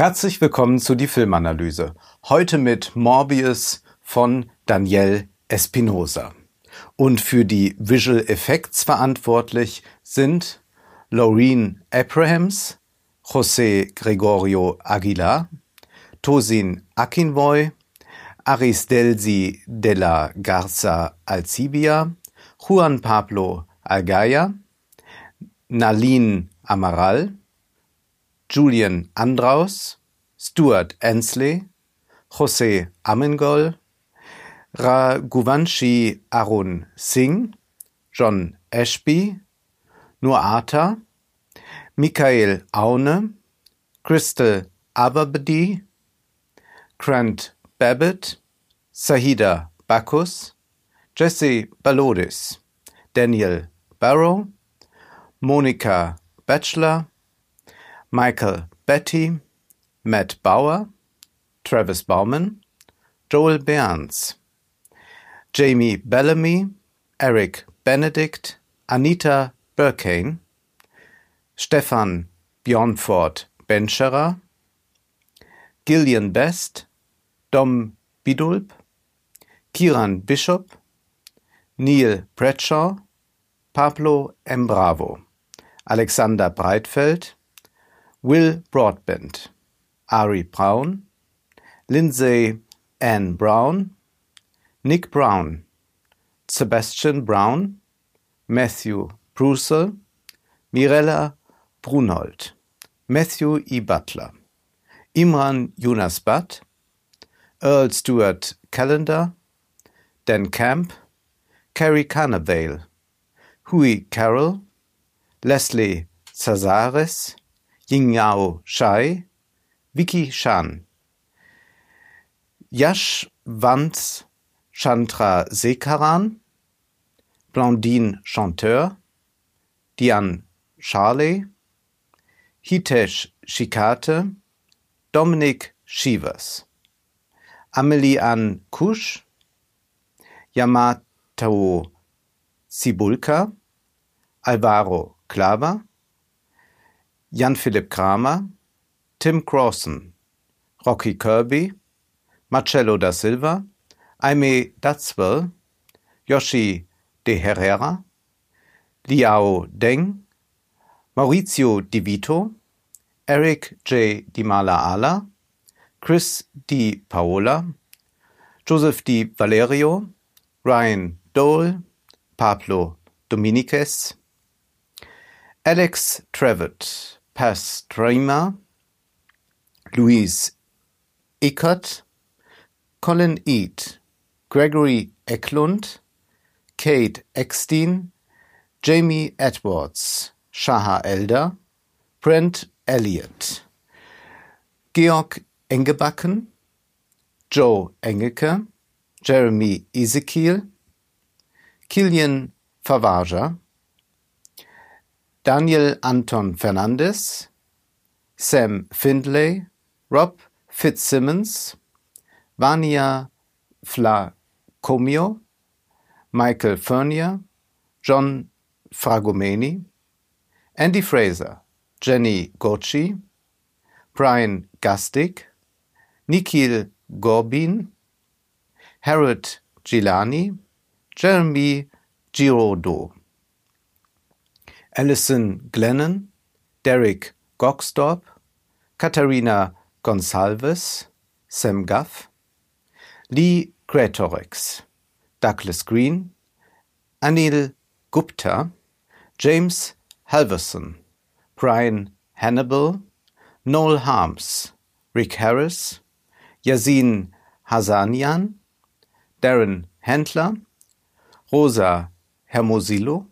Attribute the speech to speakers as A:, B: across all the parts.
A: Herzlich willkommen zu die Filmanalyse. Heute mit Morbius von Daniel Espinosa. Und für die Visual Effects verantwortlich sind Laureen Abrahams, José Gregorio Aguilar, Tosin Akinvoy, Arisdelsi de la Garza Alcibia, Juan Pablo Algaya, Nalin Amaral, Julian Andraus, Stuart Ansley, José Amengol, Raghuvanshi Arun Singh, John Ashby, Nuata, Michael Aune, Crystal Aberbedi, Grant Babbitt, Sahida Bacchus, Jesse Balodis, Daniel Barrow, Monika Batchelor, Michael Betty, Matt Bauer, Travis Bauman, Joel Burns, Jamie Bellamy, Eric Benedict, Anita Burkane, Stefan Bjornford Benscherer, Gillian Best, Dom Bidulp, Kiran Bishop, Neil Bradshaw, Pablo Embravo, Alexander Breitfeld, Will Broadbent, Ari Brown, Lindsay Ann Brown, Nick Brown, Sebastian Brown, Matthew Brussel, Mirella Brunold, Matthew E. Butler, Imran Jonas Butt, Earl Stuart Callender, Dan Camp, Carrie Carnavale, Hui Carroll, Leslie Cazares, Yingyao Shai, Vicky Shan, Yashwant Chandra Sekaran, Blondine Chanteur, Diane Charley, Hitesh Shikate, Dominic Shivers, Amelie Ann Kusch, Yamato Sibulka, Alvaro Clava, Jan-Philipp Kramer, Tim Crossan, Rocky Kirby, Marcello da Silva, Aime Datswell, Yoshi de Herrera, Liao Deng, Maurizio Di Vito, Eric J. Di Mala Ala, Chris Di Paola, Joseph Di Valerio, Ryan Dole, Pablo Dominiquez, Alex Trevitt, Pastrima, Louise Eckert, Colin Eade, Gregory Eklund, Kate Eckstein, Jamie Edwards, Shaha Elder, Brent Elliott, Georg Engebacken, Joe Engelke, Jeremy Ezekiel, Kilian Favaja, Daniel Anton Fernandes, Sam Findlay, Rob Fitzsimmons, Vania Flacomio, Michael Fernier, John Fragomeni, Andy Fraser, Jenny Gocci, Brian Gastig, Nikhil Gorbin, Harold Gilani, Jeremy Girodo. Alison Glennon, Derek Gogstorp, Katharina Gonsalves, Sam Guff, Lee Greatorex, Douglas Green, Anil Gupta, James Halverson, Brian Hannibal, Noel Harms, Rick Harris, Yasin Hasanian, Darren Handler, Rosa Hermosillo,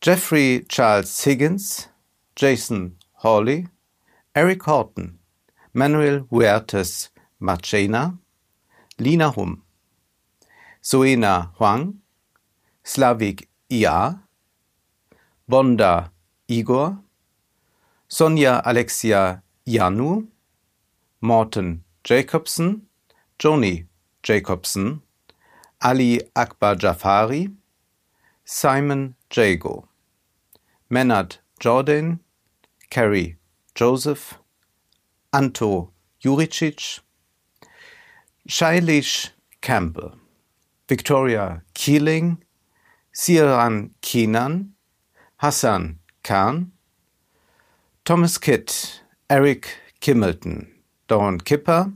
A: Jeffrey Charles Higgins, Jason Hawley, Eric Horton, Manuel Huertas Marchena, Lina Hum, Soena Huang, Slavik Ia, Bonda Igor, Sonja Alexia Janu, Morten Jacobson, Joni Jacobson, Ali Akbar Jafari, Simon Jago. Menard Jordan, Carrie Joseph, Anto Juricic, Shailish Campbell, Victoria Keeling, Siran Keenan, Hassan Khan, Thomas Kidd, Eric Kimmelton, Dawn Kipper,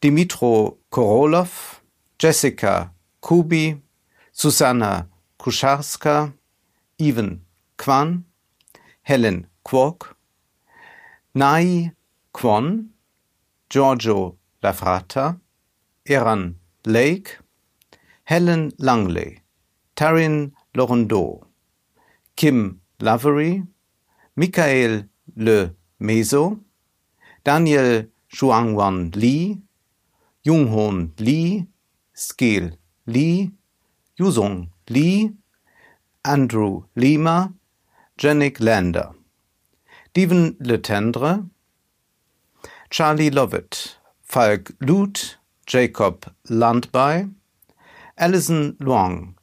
A: Dimitro Korolov, Jessica Kubi, Susanna Kuscharska, Ivan Kwan, Helen Kwok, Nai Kwon, Giorgio Lafrata, Eran Lake, Helen Langley, Tarin Lorendeau, Kim Lavery, Michael Le Meso, Daniel Shuangwan Lee, Junghon Lee, Skil Lee, Yuzong Lee, Andrew Lima, Janik Lander, Steven Letendre, Charlie Lovett, Falk Luth, Jacob Landby, Alison Luong,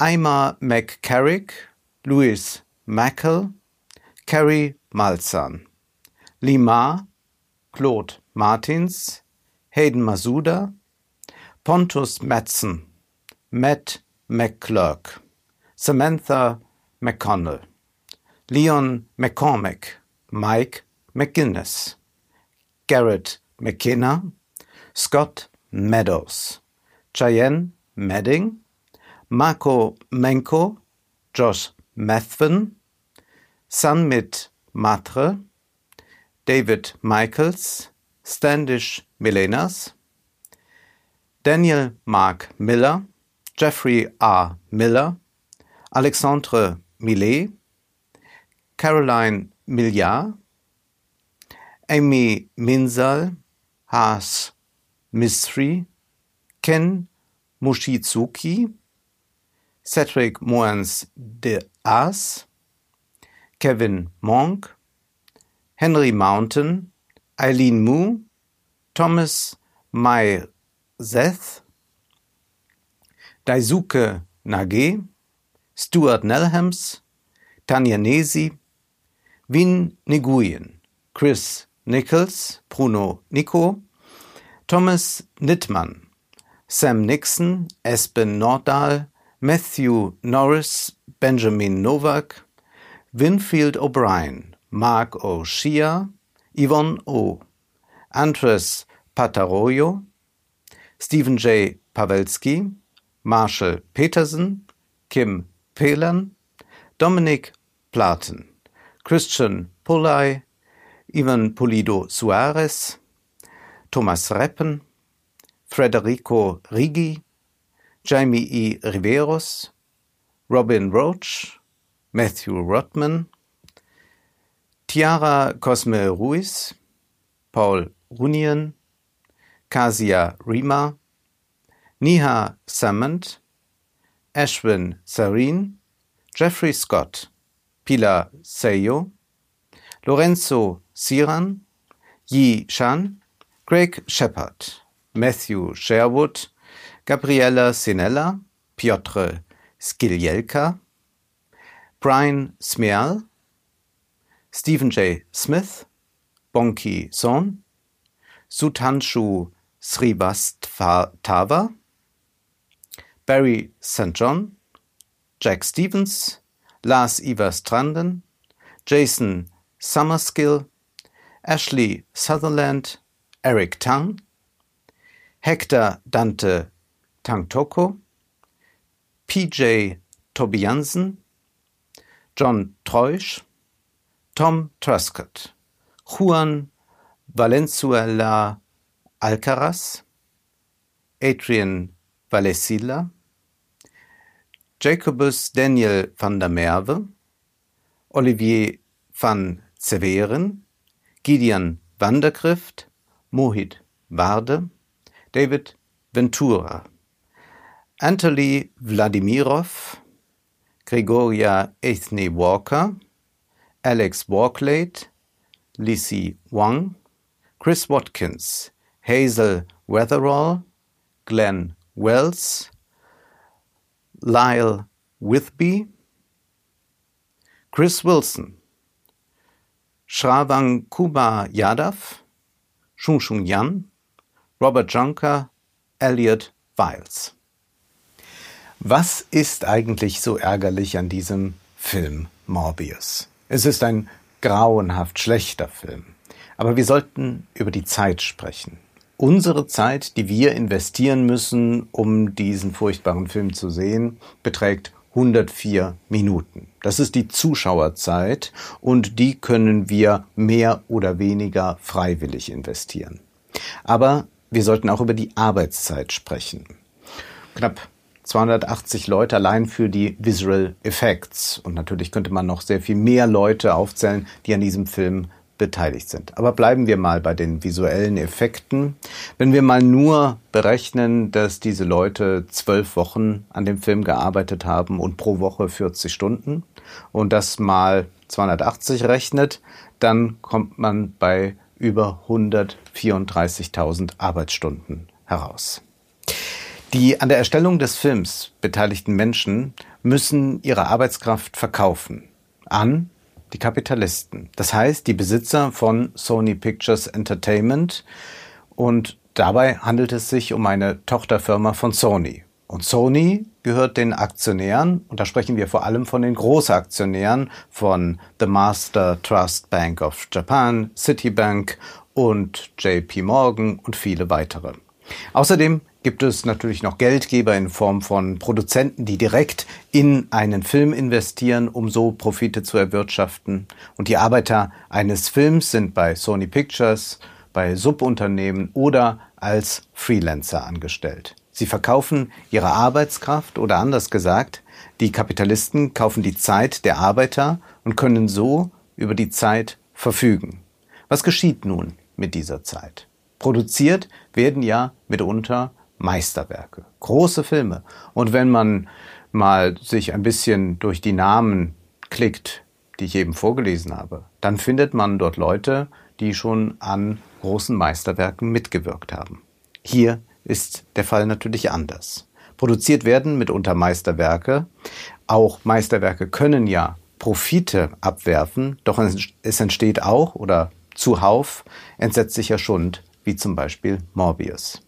A: Aima McCarrick, Louis Mackel, Carrie Malzahn, Lima, Claude Martins, Hayden Masuda, Pontus Madsen, Matt McClurk, Samantha McConnell, Leon McCormick, Mike McGuinness, Garrett McKenna, Scott Meadows, Cheyenne Medding, Marco Menko, Josh Methven, Sunmit Matre, David Michaels, Standish Milenas, Daniel Mark Miller, Jeffrey R. Miller, Alexandre Millet, Caroline Milliard, Amy Minsal, Haas Misri, Ken Mushizuki, Cedric Moens de As, Kevin Monk, Henry Mountain, Eileen Moo, Thomas Mai Zeth, Daisuke Nage, Stuart Nelhams, Tanya Nesi, Win Nguyen, Chris Nichols, Bruno Nico, Thomas Nittmann, Sam Nixon, Espen Nordahl, Matthew Norris, Benjamin Novak, Winfield O'Brien, Mark O'Shea, Yvonne O, Andres Pataroyo, Stephen J. Pawelski, Marshall Peterson, Kim Phelan, Dominic Platen, Christian Pulley, Ivan Pulido Suarez, Thomas Reppen, Federico Rigi, Jamie E. Riveros, Robin Roach, Matthew Rodman, Tiara Cosme Ruiz, Paul Runian, Kasia Rima, Niha Samant, Ashwin Sarin, Jeffrey Scott, Pilar Seyo, Lorenzo Siran, Yi Shan, Greg Shepard, Matthew Sherwood, Gabriella Sinella, Piotr Skiljelka, Brian Smeal, Stephen J. Smith, Bonki Son, Sutanshu Srivastava, Barry St. John, Jack Stevens, Lars Ivar Stranden, Jason Summerskill, Ashley Sutherland, Eric Tang, Hector Dante Tangtoko, PJ Tobiansen, John Treusch, Tom Truscott, Juan Valenzuela Alcaraz, Adrian Valesilla, Jacobus Daniel van der Merwe, Olivier van Zeveren, Gideon Vandergrift, Mohit Varde, David Ventura, Anatoly Vladimirov, Gregoria Ethne Walker, Alex Walklade, Lizzie Wang, Chris Watkins, Hazel Weatherall, Glenn Wells, Lyle Withby, Chris Wilson, Shravan Kumar Yadav, Shung Shung Yan, Robert Junker, Elliot Wiles. Was ist eigentlich so ärgerlich an diesem Film Morbius? Es ist ein grauenhaft schlechter Film. Aber wir sollten über die Zeit sprechen. Unsere Zeit, die wir investieren müssen, um diesen furchtbaren Film zu sehen, beträgt 104 Minuten. Das ist die Zuschauerzeit und die können wir mehr oder weniger freiwillig investieren. Aber wir sollten auch über die Arbeitszeit sprechen. Knapp 280 Leute allein für die Visual Effects. Und natürlich könnte man noch sehr viel mehr Leute aufzählen, die an diesem Film beteiligt sind. Aber bleiben wir mal bei den visuellen Effekten. Wenn wir mal nur berechnen, dass diese Leute zwölf Wochen an dem Film gearbeitet haben und pro Woche 40 Stunden und das mal 280 rechnet, dann kommt man bei über 134.000 Arbeitsstunden heraus. Die an der Erstellung des Films beteiligten Menschen müssen ihre Arbeitskraft verkaufen an die Kapitalisten. Das heißt, die Besitzer von Sony Pictures Entertainment. Und dabei handelt es sich um eine Tochterfirma von Sony. Und Sony gehört den Aktionären, und da sprechen wir vor allem von den Großaktionären von The Master Trust Bank of Japan, Citibank und JP Morgan und viele weitere. Außerdem gibt es natürlich noch Geldgeber in Form von Produzenten, die direkt in einen Film investieren, um so Profite zu erwirtschaften. Und die Arbeiter eines Films sind bei Sony Pictures, bei Subunternehmen oder als Freelancer angestellt. Sie verkaufen ihre Arbeitskraft oder anders gesagt, die Kapitalisten kaufen die Zeit der Arbeiter und können so über die Zeit verfügen. Was geschieht nun mit dieser Zeit? Produziert werden ja mitunter Meisterwerke, große Filme. Und wenn man mal sich ein bisschen durch die Namen klickt, die ich eben vorgelesen habe, dann findet man dort Leute, die schon an großen Meisterwerken mitgewirkt haben. Hier ist der Fall natürlich anders. Produziert werden mitunter Meisterwerke. Auch Meisterwerke können ja Profite abwerfen, doch es entsteht auch oder zuhauf entsetzlicher Schund, wie zum Beispiel Morbius.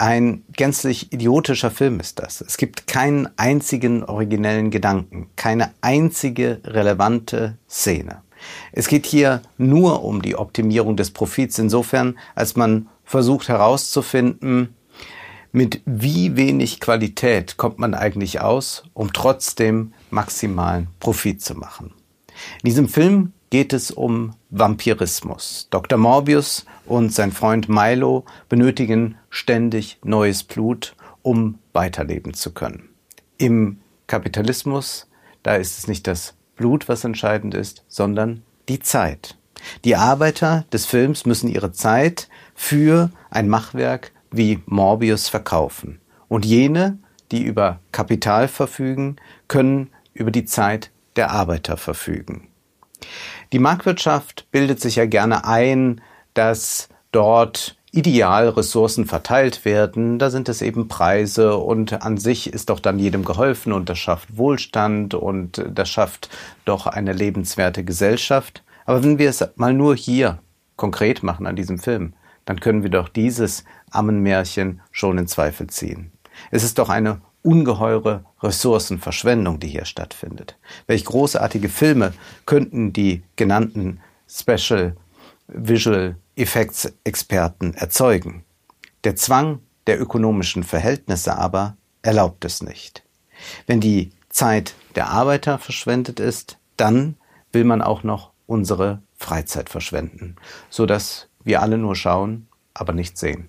A: Ein gänzlich idiotischer Film ist das. Es gibt keinen einzigen originellen Gedanken, keine einzige relevante Szene. Es geht hier nur um die Optimierung des Profits insofern, als man versucht herauszufinden, mit wie wenig Qualität kommt man eigentlich aus, um trotzdem maximalen Profit zu machen. In diesem Film geht es um Vampirismus. Dr. Morbius und sein Freund Milo benötigen ständig neues Blut, um weiterleben zu können. Im Kapitalismus, da ist es nicht das Blut, was entscheidend ist, sondern die Zeit. Die Arbeiter des Films müssen ihre Zeit für ein Machwerk wie Morbius verkaufen. Und jene, die über Kapital verfügen, können über die Zeit der Arbeiter verfügen. Die Marktwirtschaft bildet sich ja gerne ein, dass dort ideal Ressourcen verteilt werden, da sind es eben Preise und an sich ist doch dann jedem geholfen und das schafft Wohlstand und das schafft doch eine lebenswerte Gesellschaft. Aber wenn wir es mal nur hier konkret machen an diesem Film, dann können wir doch dieses Ammenmärchen schon in Zweifel ziehen. Es ist doch eine ungeheure Ressourcenverschwendung, die hier stattfindet. Welch großartige Filme könnten die genannten Special Visual Effects Experten erzeugen. Der Zwang der ökonomischen Verhältnisse aber erlaubt es nicht. Wenn die Zeit der Arbeiter verschwendet ist, dann will man auch noch unsere Freizeit verschwenden, so dass wir alle nur schauen, aber nicht sehen.